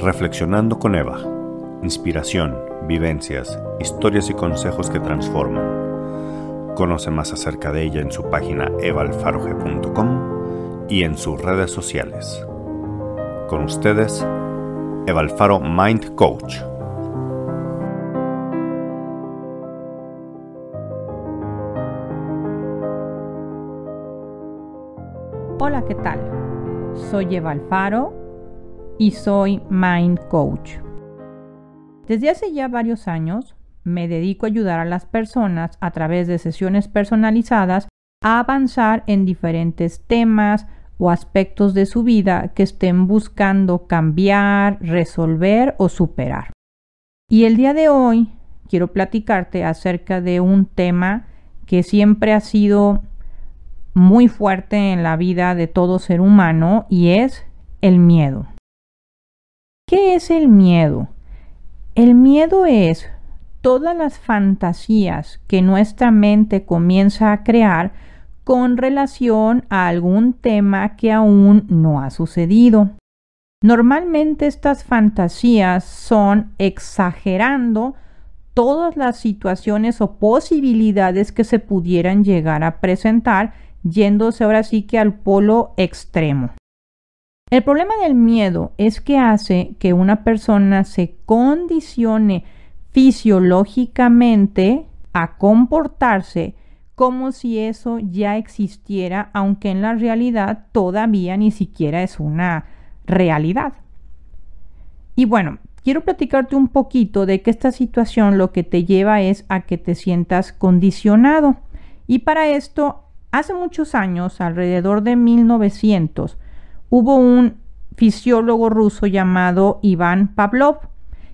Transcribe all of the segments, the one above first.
Reflexionando con Eva. Inspiración, vivencias, historias y consejos que transforman. Conoce más acerca de ella en su página evalfaroge.com y en sus redes sociales. Con ustedes, Eva Alfaro Mind Coach. Hola, ¿qué tal? Soy Eva Alfaro y soy Mind Coach. Desde hace ya varios años me dedico a ayudar a las personas a través de sesiones personalizadas a avanzar en diferentes temas o aspectos de su vida que estén buscando cambiar, resolver o superar. Y el día de hoy quiero platicarte acerca de un tema que siempre ha sido muy fuerte en la vida de todo ser humano y es el miedo. ¿Qué es el miedo? El miedo es todas las fantasías que nuestra mente comienza a crear con relación a algún tema que aún no ha sucedido. Normalmente estas fantasías son exagerando todas las situaciones o posibilidades que se pudieran llegar a presentar, yéndose ahora sí que al polo extremo. El problema del miedo es que hace que una persona se condicione fisiológicamente a comportarse como si eso ya existiera, aunque en la realidad todavía ni siquiera es una realidad. Y bueno, quiero platicarte un poquito de que esta situación lo que te lleva es a que te sientas condicionado. Y para esto, hace muchos años, alrededor de 1900, hubo un fisiólogo ruso llamado Iván Pavlov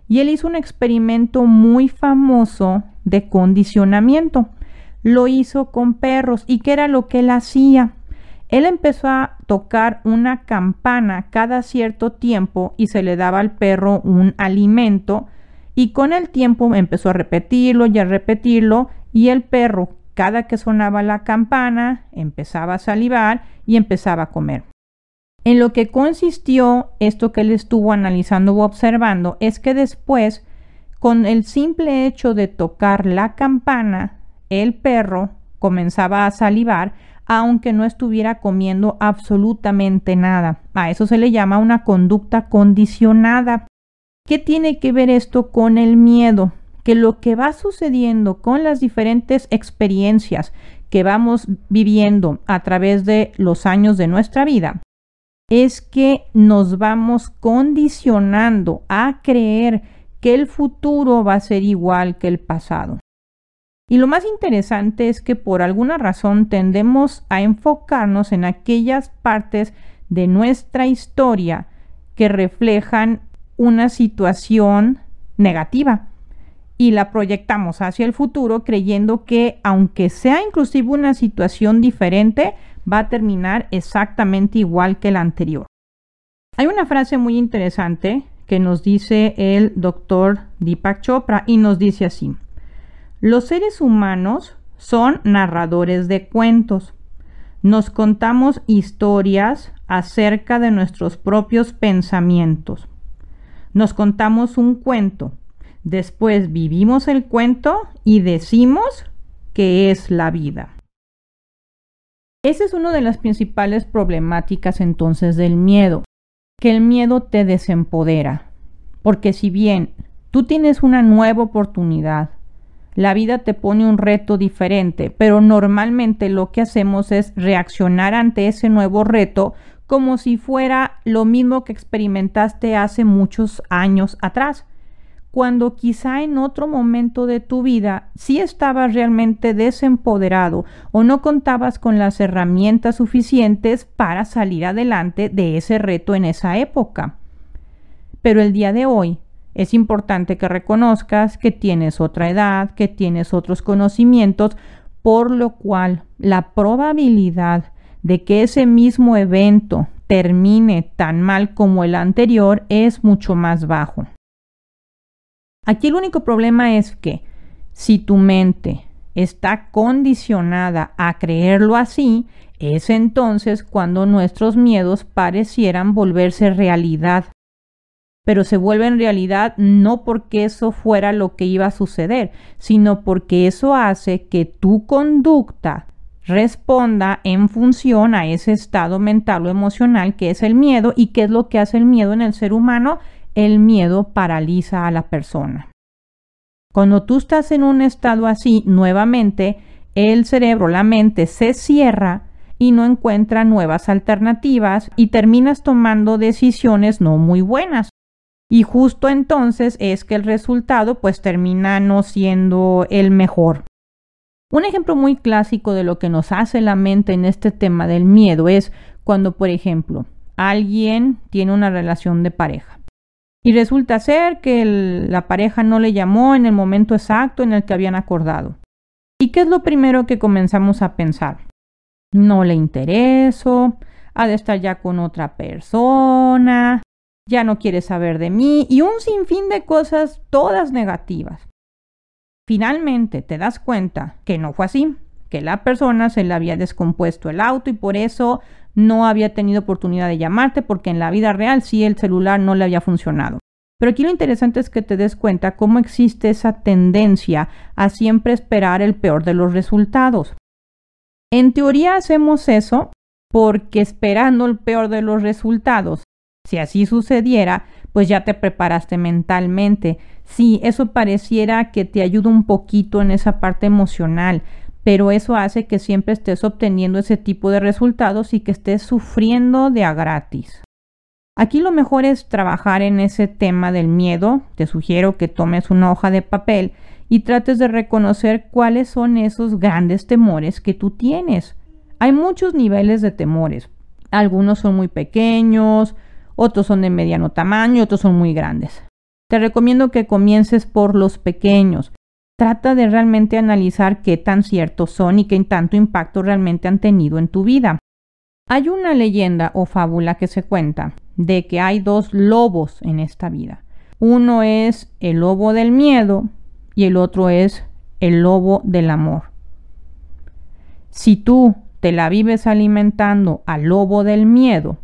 y él hizo un experimento muy famoso de condicionamiento. Lo hizo con perros y qué era lo que él hacía. Él empezó a tocar una campana cada cierto tiempo y se le daba al perro un alimento y con el tiempo empezó a repetirlo y a repetirlo y el perro cada que sonaba la campana empezaba a salivar y empezaba a comer. En lo que consistió esto que él estuvo analizando o observando es que después, con el simple hecho de tocar la campana, el perro comenzaba a salivar aunque no estuviera comiendo absolutamente nada. A eso se le llama una conducta condicionada. ¿Qué tiene que ver esto con el miedo? Que lo que va sucediendo con las diferentes experiencias que vamos viviendo a través de los años de nuestra vida es que nos vamos condicionando a creer que el futuro va a ser igual que el pasado. Y lo más interesante es que por alguna razón tendemos a enfocarnos en aquellas partes de nuestra historia que reflejan una situación negativa y la proyectamos hacia el futuro creyendo que aunque sea inclusive una situación diferente, va a terminar exactamente igual que la anterior. Hay una frase muy interesante que nos dice el doctor Deepak Chopra y nos dice así, los seres humanos son narradores de cuentos. Nos contamos historias acerca de nuestros propios pensamientos. Nos contamos un cuento. Después vivimos el cuento y decimos que es la vida. Esa es una de las principales problemáticas entonces del miedo, que el miedo te desempodera. Porque si bien tú tienes una nueva oportunidad, la vida te pone un reto diferente, pero normalmente lo que hacemos es reaccionar ante ese nuevo reto como si fuera lo mismo que experimentaste hace muchos años atrás cuando quizá en otro momento de tu vida sí estabas realmente desempoderado o no contabas con las herramientas suficientes para salir adelante de ese reto en esa época. Pero el día de hoy es importante que reconozcas que tienes otra edad, que tienes otros conocimientos, por lo cual la probabilidad de que ese mismo evento termine tan mal como el anterior es mucho más bajo. Aquí el único problema es que si tu mente está condicionada a creerlo así, es entonces cuando nuestros miedos parecieran volverse realidad. pero se vuelve en realidad no porque eso fuera lo que iba a suceder, sino porque eso hace que tu conducta responda en función a ese estado mental o emocional que es el miedo y qué es lo que hace el miedo en el ser humano. El miedo paraliza a la persona. Cuando tú estás en un estado así, nuevamente el cerebro, la mente se cierra y no encuentra nuevas alternativas y terminas tomando decisiones no muy buenas. Y justo entonces es que el resultado pues termina no siendo el mejor. Un ejemplo muy clásico de lo que nos hace la mente en este tema del miedo es cuando, por ejemplo, alguien tiene una relación de pareja y resulta ser que la pareja no le llamó en el momento exacto en el que habían acordado. ¿Y qué es lo primero que comenzamos a pensar? No le intereso, ha de estar ya con otra persona, ya no quiere saber de mí y un sinfín de cosas todas negativas. Finalmente te das cuenta que no fue así, que la persona se le había descompuesto el auto y por eso no había tenido oportunidad de llamarte porque en la vida real sí el celular no le había funcionado. Pero aquí lo interesante es que te des cuenta cómo existe esa tendencia a siempre esperar el peor de los resultados. En teoría hacemos eso porque esperando el peor de los resultados si así sucediera, pues ya te preparaste mentalmente. Sí, eso pareciera que te ayuda un poquito en esa parte emocional, pero eso hace que siempre estés obteniendo ese tipo de resultados y que estés sufriendo de a gratis. Aquí lo mejor es trabajar en ese tema del miedo. Te sugiero que tomes una hoja de papel y trates de reconocer cuáles son esos grandes temores que tú tienes. Hay muchos niveles de temores. Algunos son muy pequeños, otros son de mediano tamaño, otros son muy grandes. Te recomiendo que comiences por los pequeños. Trata de realmente analizar qué tan ciertos son y qué tanto impacto realmente han tenido en tu vida. Hay una leyenda o fábula que se cuenta de que hay dos lobos en esta vida. Uno es el lobo del miedo y el otro es el lobo del amor. Si tú te la vives alimentando al lobo del miedo,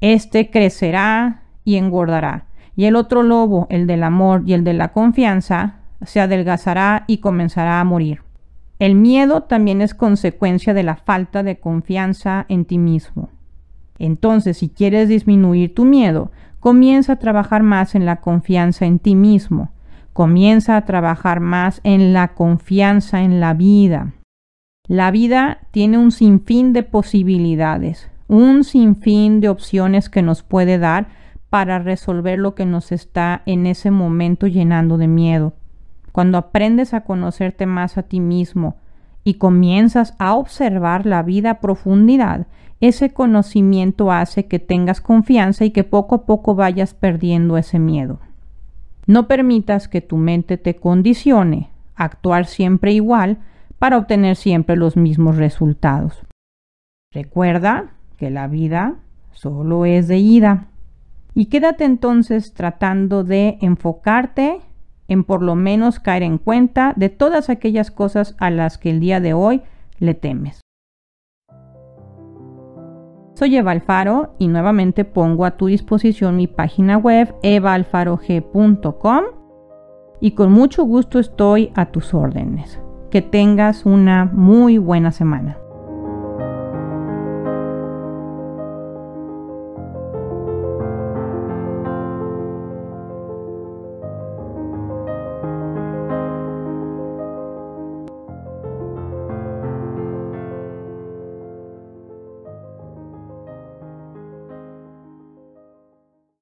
este crecerá y engordará. Y el otro lobo, el del amor y el de la confianza, se adelgazará y comenzará a morir. El miedo también es consecuencia de la falta de confianza en ti mismo. Entonces, si quieres disminuir tu miedo, comienza a trabajar más en la confianza en ti mismo. Comienza a trabajar más en la confianza en la vida. La vida tiene un sinfín de posibilidades un sinfín de opciones que nos puede dar para resolver lo que nos está en ese momento llenando de miedo. Cuando aprendes a conocerte más a ti mismo y comienzas a observar la vida a profundidad, ese conocimiento hace que tengas confianza y que poco a poco vayas perdiendo ese miedo. No permitas que tu mente te condicione a actuar siempre igual para obtener siempre los mismos resultados. Recuerda que la vida solo es de ida. Y quédate entonces tratando de enfocarte en por lo menos caer en cuenta de todas aquellas cosas a las que el día de hoy le temes. Soy Eva Alfaro y nuevamente pongo a tu disposición mi página web evaalfarog.com y con mucho gusto estoy a tus órdenes. Que tengas una muy buena semana.